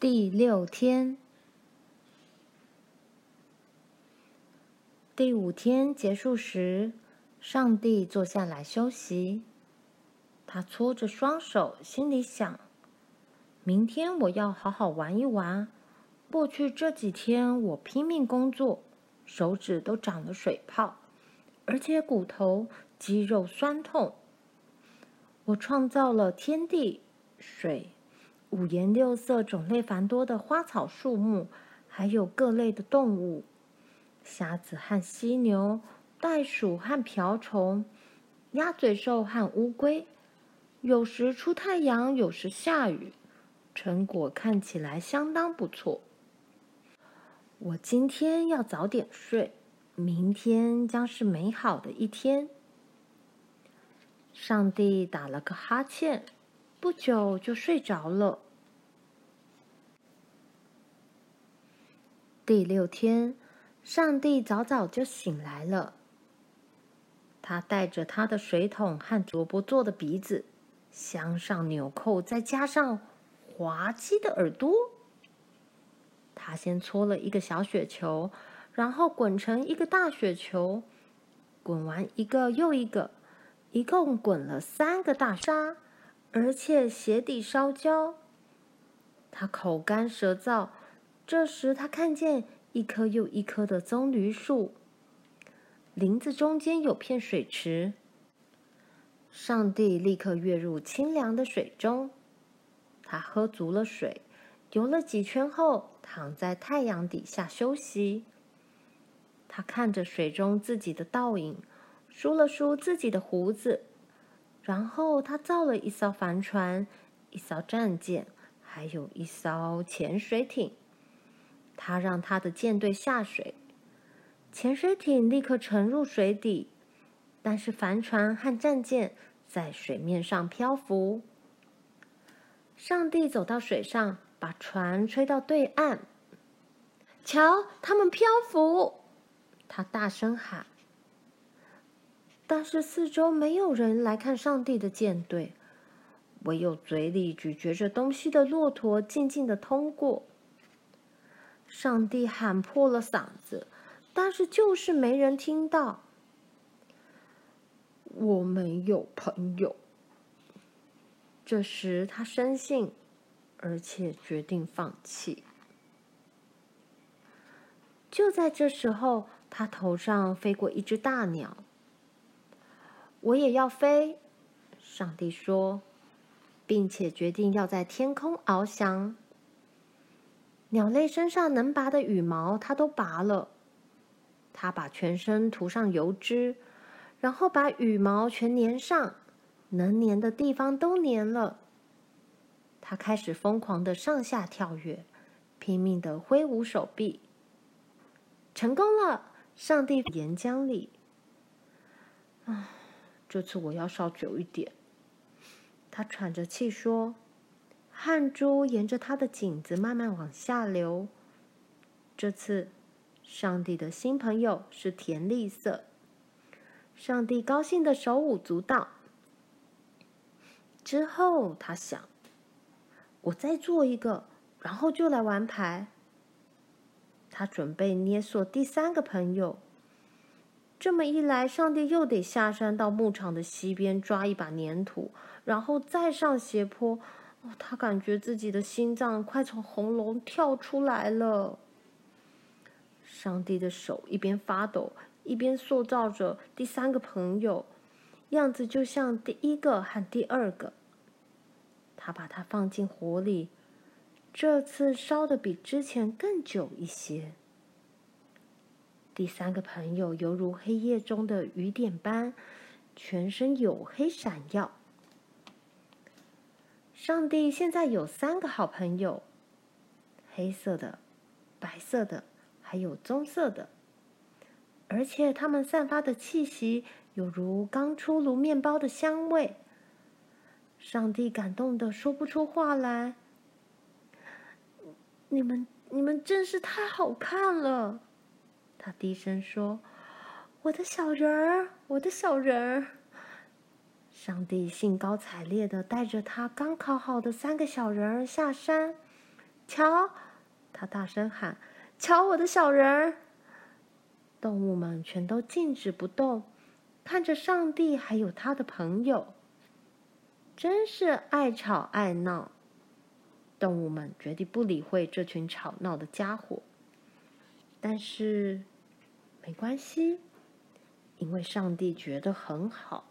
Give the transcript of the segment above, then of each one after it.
第六天，第五天结束时，上帝坐下来休息。他搓着双手，心里想：明天我要好好玩一玩。过去这几天我拼命工作，手指都长了水泡，而且骨头、肌肉酸痛。我创造了天地、水。五颜六色、种类繁多的花草树木，还有各类的动物，虾子和犀牛，袋鼠和瓢虫，鸭嘴兽和乌龟。有时出太阳，有时下雨，成果看起来相当不错。我今天要早点睡，明天将是美好的一天。上帝打了个哈欠。不久就睡着了。第六天，上帝早早就醒来了。他带着他的水桶和萝卜做的鼻子，镶上纽扣，再加上滑稽的耳朵。他先搓了一个小雪球，然后滚成一个大雪球，滚完一个又一个，一共滚了三个大沙。而且鞋底烧焦，他口干舌燥。这时，他看见一棵又一棵的棕榈树，林子中间有片水池。上帝立刻跃入清凉的水中，他喝足了水，游了几圈后，躺在太阳底下休息。他看着水中自己的倒影，梳了梳自己的胡子。然后他造了一艘帆船，一艘战舰，还有一艘潜水艇。他让他的舰队下水，潜水艇立刻沉入水底，但是帆船和战舰在水面上漂浮。上帝走到水上，把船吹到对岸。瞧，他们漂浮！他大声喊。但是四周没有人来看上帝的舰队，唯有嘴里咀嚼着东西的骆驼静静的通过。上帝喊破了嗓子，但是就是没人听到。我没有朋友。这时他深信，而且决定放弃。就在这时候，他头上飞过一只大鸟。我也要飞，上帝说，并且决定要在天空翱翔。鸟类身上能拔的羽毛，它都拔了。它把全身涂上油脂，然后把羽毛全粘上，能粘的地方都粘了。它开始疯狂的上下跳跃，拼命的挥舞手臂。成功了！上帝岩浆里。啊。这次我要烧久一点。他喘着气说：“汗珠沿着他的颈子慢慢往下流。”这次，上帝的新朋友是甜绿色。上帝高兴的手舞足蹈。之后，他想：“我再做一个，然后就来玩牌。”他准备捏塑第三个朋友。这么一来，上帝又得下山到牧场的西边抓一把粘土，然后再上斜坡。哦，他感觉自己的心脏快从喉咙跳出来了。上帝的手一边发抖，一边塑造着第三个朋友，样子就像第一个和第二个。他把它放进火里，这次烧的比之前更久一些。第三个朋友犹如黑夜中的雨点般，全身黝黑闪耀。上帝现在有三个好朋友：黑色的、白色的，还有棕色的。而且他们散发的气息有如刚出炉面包的香味。上帝感动的说不出话来：“你们，你们真是太好看了！”他低声说：“我的小人儿，我的小人儿。”上帝兴高采烈地带着他刚烤好的三个小人儿下山，瞧！”他大声喊：“瞧我的小人儿！”动物们全都静止不动，看着上帝还有他的朋友，真是爱吵爱闹。动物们决定不理会这群吵闹的家伙，但是没关系，因为上帝觉得很好。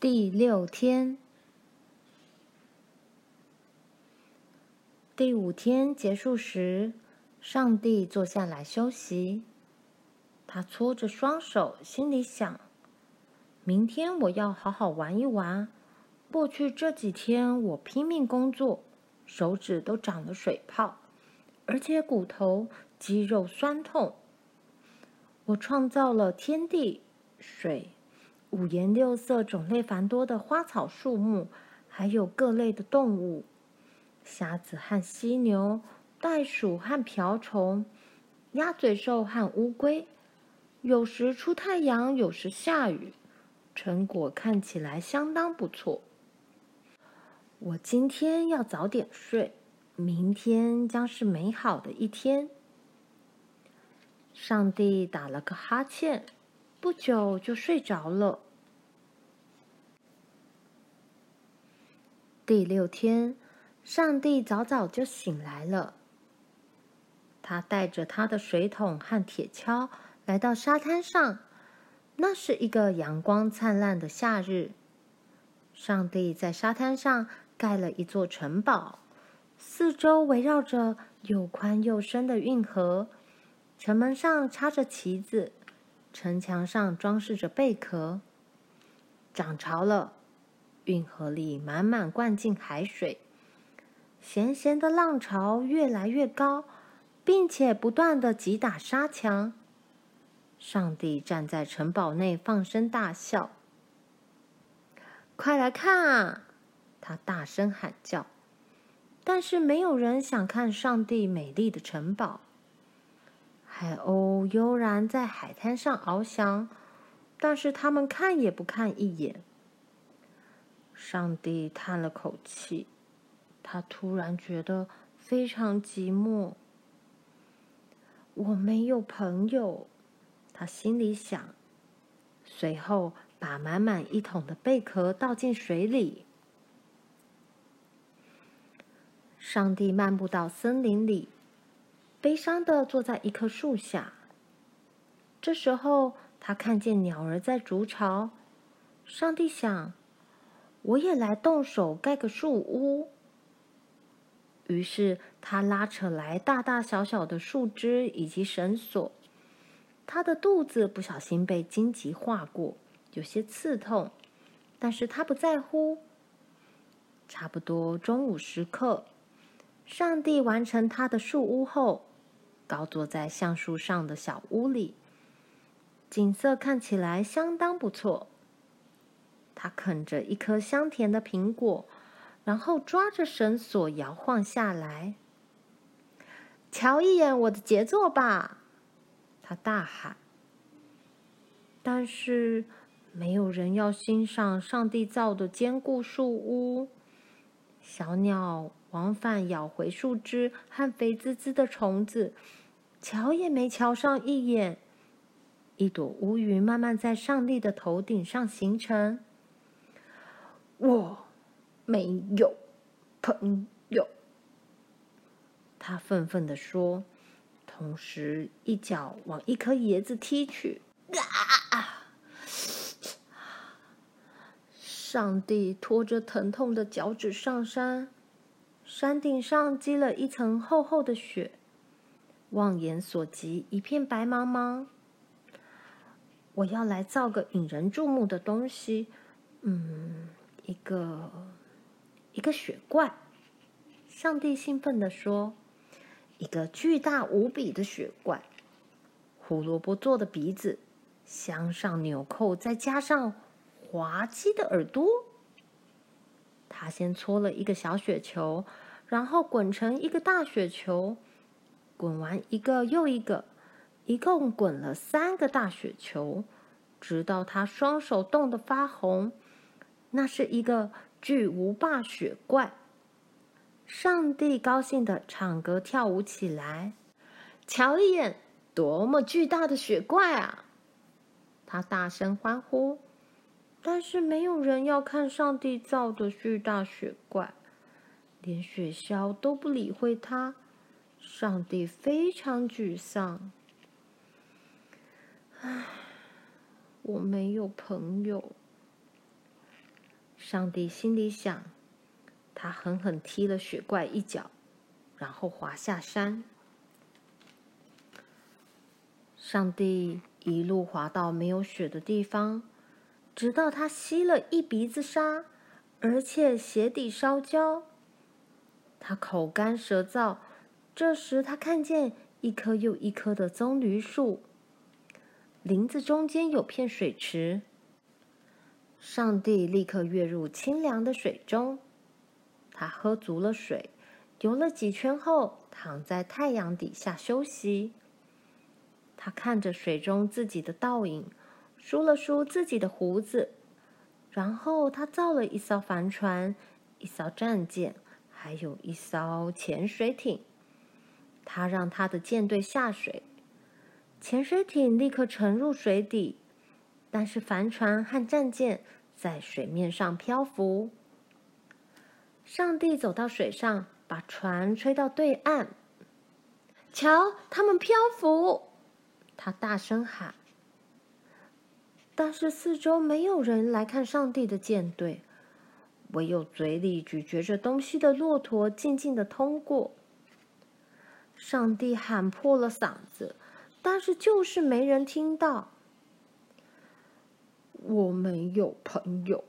第六天，第五天结束时，上帝坐下来休息。他搓着双手，心里想：明天我要好好玩一玩。过去这几天，我拼命工作，手指都长了水泡，而且骨头、肌肉酸痛。我创造了天地、水。五颜六色、种类繁多的花草树木，还有各类的动物，虾子和犀牛，袋鼠和瓢虫，鸭嘴兽和乌龟。有时出太阳，有时下雨，成果看起来相当不错。我今天要早点睡，明天将是美好的一天。上帝打了个哈欠。不久就睡着了。第六天，上帝早早就醒来了。他带着他的水桶和铁锹来到沙滩上。那是一个阳光灿烂的夏日。上帝在沙滩上盖了一座城堡，四周围绕着又宽又深的运河，城门上插着旗子。城墙上装饰着贝壳。涨潮了，运河里满满灌进海水，咸咸的浪潮越来越高，并且不断的击打沙墙。上帝站在城堡内放声大笑：“快来看啊！”他大声喊叫。但是没有人想看上帝美丽的城堡。海鸥悠然在海滩上翱翔，但是他们看也不看一眼。上帝叹了口气，他突然觉得非常寂寞。我没有朋友，他心里想。随后，把满满一桶的贝壳倒进水里。上帝漫步到森林里。悲伤地坐在一棵树下。这时候，他看见鸟儿在筑巢。上帝想：“我也来动手盖个树屋。”于是，他拉扯来大大小小的树枝以及绳索。他的肚子不小心被荆棘划过，有些刺痛，但是他不在乎。差不多中午时刻，上帝完成他的树屋后。高坐在橡树上的小屋里，景色看起来相当不错。他啃着一颗香甜的苹果，然后抓着绳索摇晃下来。瞧一眼我的杰作吧！他大喊。但是没有人要欣赏上帝造的坚固树屋。小鸟往返咬回树枝和肥滋滋的虫子。瞧也没瞧上一眼，一朵乌云慢慢在上帝的头顶上形成。我没有朋友，他愤愤地说，同时一脚往一颗椰子踢去。啊！上帝拖着疼痛的脚趾上山。山顶上积了一层厚厚的雪，望眼所及一片白茫茫。我要来造个引人注目的东西，嗯，一个一个雪怪。上帝兴奋地说：“一个巨大无比的雪怪，胡萝卜做的鼻子，镶上纽扣，再加上滑稽的耳朵。”他先搓了一个小雪球，然后滚成一个大雪球，滚完一个又一个，一共滚了三个大雪球，直到他双手冻得发红。那是一个巨无霸雪怪。上帝高兴的唱歌跳舞起来，瞧一眼，多么巨大的雪怪啊！他大声欢呼。但是没有人要看上帝造的巨大雪怪，连雪鸮都不理会他。上帝非常沮丧。唉，我没有朋友。上帝心里想，他狠狠踢了雪怪一脚，然后滑下山。上帝一路滑到没有雪的地方。直到他吸了一鼻子沙，而且鞋底烧焦，他口干舌燥。这时，他看见一棵又一棵的棕榈树，林子中间有片水池。上帝立刻跃入清凉的水中，他喝足了水，游了几圈后，躺在太阳底下休息。他看着水中自己的倒影。梳了梳自己的胡子，然后他造了一艘帆船、一艘战舰，还有一艘潜水艇。他让他的舰队下水，潜水艇立刻沉入水底，但是帆船和战舰在水面上漂浮。上帝走到水上，把船吹到对岸。瞧，他们漂浮！他大声喊。但是四周没有人来看上帝的舰队，唯有嘴里咀嚼着东西的骆驼静静地通过。上帝喊破了嗓子，但是就是没人听到。我没有朋友。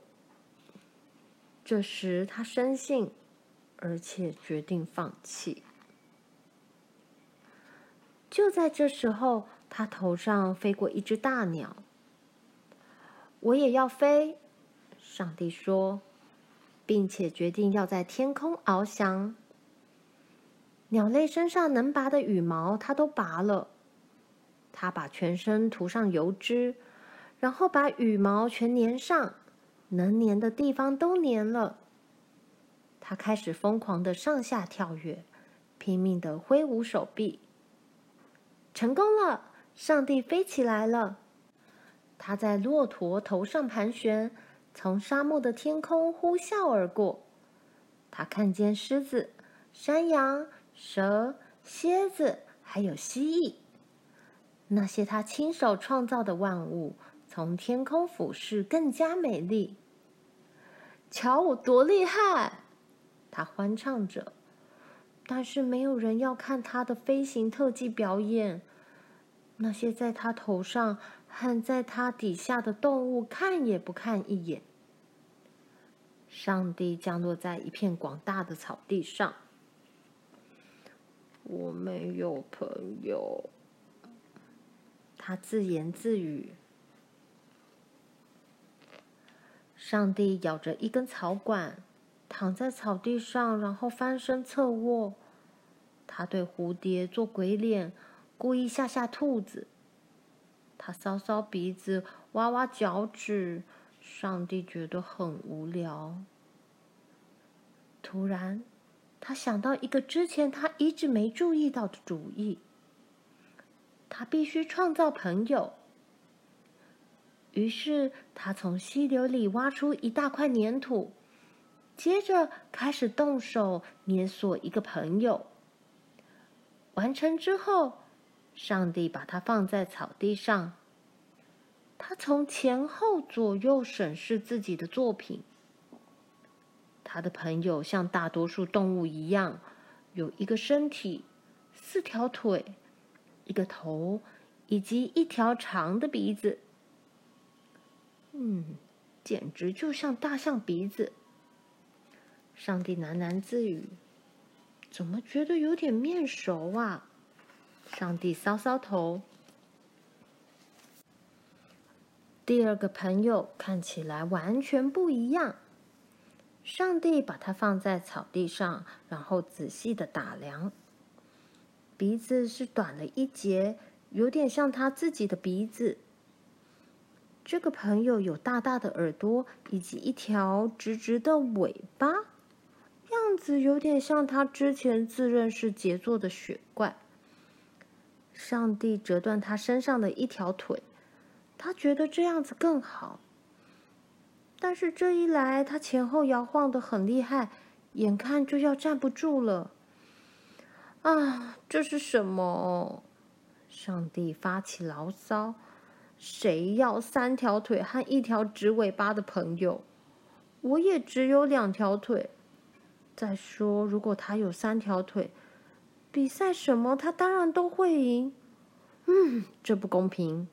这时他深信，而且决定放弃。就在这时候，他头上飞过一只大鸟。我也要飞，上帝说，并且决定要在天空翱翔。鸟类身上能拔的羽毛，它都拔了。它把全身涂上油脂，然后把羽毛全粘上，能粘的地方都粘了。它开始疯狂的上下跳跃，拼命的挥舞手臂。成功了，上帝飞起来了。它在骆驼头上盘旋，从沙漠的天空呼啸而过。它看见狮子、山羊、蛇、蝎子，还有蜥蜴。那些他亲手创造的万物，从天空俯视，更加美丽。瞧我多厉害！他欢唱着。但是没有人要看他的飞行特技表演。那些在他头上和在他底下的动物看也不看一眼。上帝降落在一片广大的草地上。我没有朋友，他自言自语。上帝咬着一根草管，躺在草地上，然后翻身侧卧。他对蝴蝶做鬼脸。故意吓吓兔子，他搔搔鼻子，挖挖脚趾。上帝觉得很无聊。突然，他想到一个之前他一直没注意到的主意。他必须创造朋友。于是，他从溪流里挖出一大块粘土，接着开始动手捏塑一个朋友。完成之后，上帝把它放在草地上，他从前后左右审视自己的作品。他的朋友像大多数动物一样，有一个身体、四条腿、一个头以及一条长的鼻子。嗯，简直就像大象鼻子。上帝喃喃自语：“怎么觉得有点面熟啊？”上帝搔搔头。第二个朋友看起来完全不一样。上帝把它放在草地上，然后仔细的打量。鼻子是短了一截，有点像他自己的鼻子。这个朋友有大大的耳朵，以及一条直直的尾巴，样子有点像他之前自认是杰作的雪怪。上帝折断他身上的一条腿，他觉得这样子更好。但是这一来，他前后摇晃的很厉害，眼看就要站不住了。啊，这是什么？上帝发起牢骚：“谁要三条腿和一条直尾巴的朋友？我也只有两条腿。再说，如果他有三条腿，比赛什么他当然都会赢。嗯，这不公平。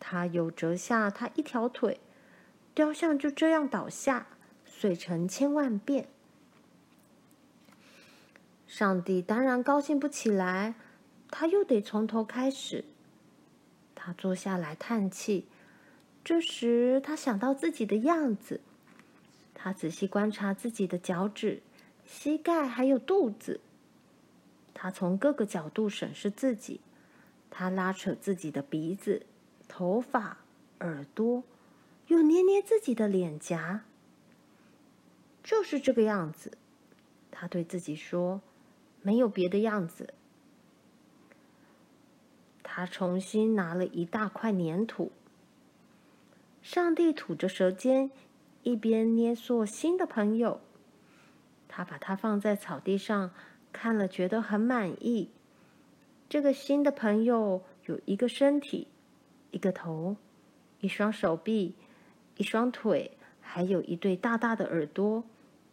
他又折下他一条腿。”雕像就这样倒下，碎成千万遍。上帝当然高兴不起来，他又得从头开始。他坐下来叹气。这时，他想到自己的样子，他仔细观察自己的脚趾、膝盖还有肚子。他从各个角度审视自己，他拉扯自己的鼻子、头发、耳朵。又捏捏自己的脸颊，就是这个样子。他对自己说：“没有别的样子。”他重新拿了一大块粘土。上帝吐着舌尖，一边捏塑新的朋友。他把它放在草地上，看了觉得很满意。这个新的朋友有一个身体，一个头，一双手臂。一双腿，还有一对大大的耳朵，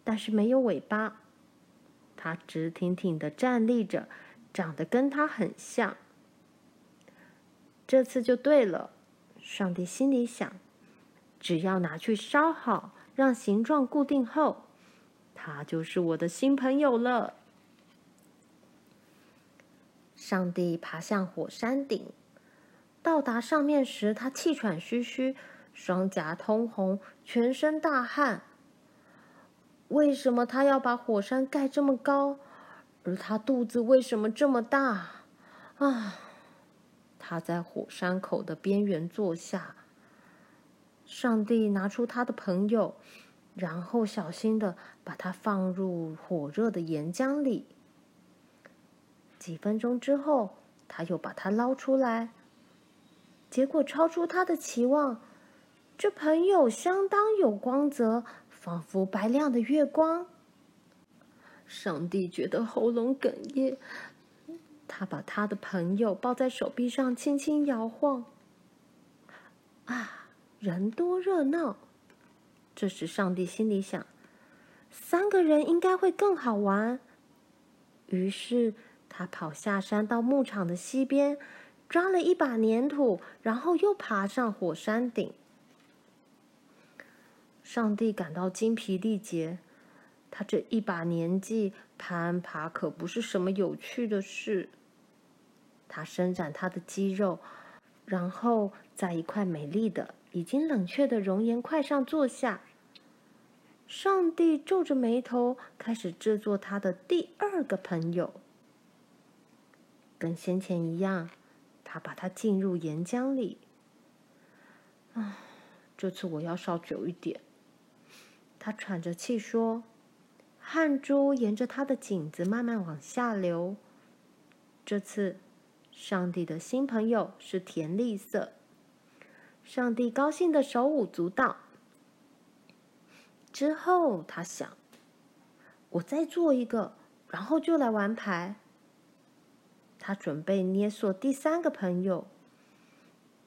但是没有尾巴。他直挺挺的站立着，长得跟他很像。这次就对了，上帝心里想：只要拿去烧好，让形状固定后，他就是我的新朋友了。上帝爬向火山顶，到达上面时，他气喘吁吁。双颊通红，全身大汗。为什么他要把火山盖这么高？而他肚子为什么这么大？啊！他在火山口的边缘坐下。上帝拿出他的朋友，然后小心的把他放入火热的岩浆里。几分钟之后，他又把它捞出来，结果超出他的期望。这朋友相当有光泽，仿佛白亮的月光。上帝觉得喉咙哽咽，他把他的朋友抱在手臂上，轻轻摇晃。啊，人多热闹！这时，上帝心里想：三个人应该会更好玩。于是，他跑下山到牧场的西边，抓了一把粘土，然后又爬上火山顶。上帝感到精疲力竭，他这一把年纪攀爬可不是什么有趣的事。他伸展他的肌肉，然后在一块美丽的、已经冷却的熔岩块上坐下。上帝皱着眉头，开始制作他的第二个朋友。跟先前一样，他把它浸入岩浆里。啊，这次我要烧久一点。他喘着气说：“汗珠沿着他的颈子慢慢往下流。这次，上帝的新朋友是甜绿色。上帝高兴的手舞足蹈。之后，他想：我再做一个，然后就来玩牌。他准备捏塑第三个朋友。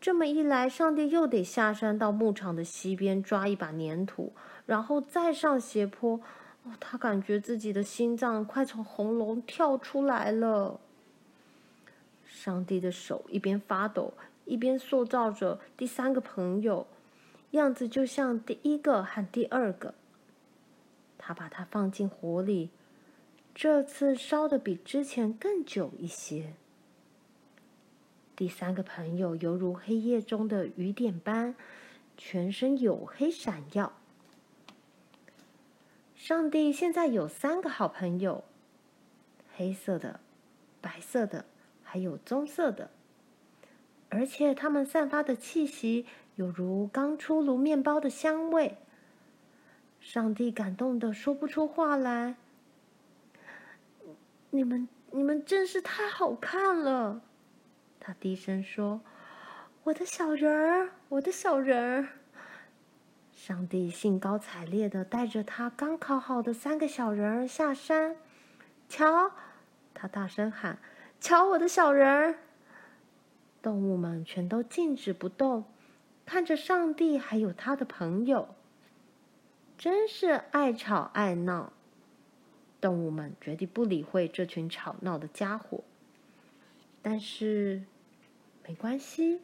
这么一来，上帝又得下山到牧场的西边抓一把粘土，然后再上斜坡。哦，他感觉自己的心脏快从喉咙跳出来了。上帝的手一边发抖，一边塑造着第三个朋友，样子就像第一个和第二个。他把它放进火里，这次烧得比之前更久一些。第三个朋友犹如黑夜中的雨点般，全身黝黑闪耀。上帝现在有三个好朋友：黑色的、白色的，还有棕色的。而且他们散发的气息有如刚出炉面包的香味。上帝感动的说不出话来。你们，你们真是太好看了。他低声说：“我的小人儿，我的小人儿。”上帝兴高采烈的带着他刚烤好的三个小人儿下山。瞧，他大声喊：“瞧我的小人儿！”动物们全都静止不动，看着上帝还有他的朋友。真是爱吵爱闹。动物们决定不理会这群吵闹的家伙，但是。没关系，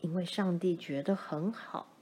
因为上帝觉得很好。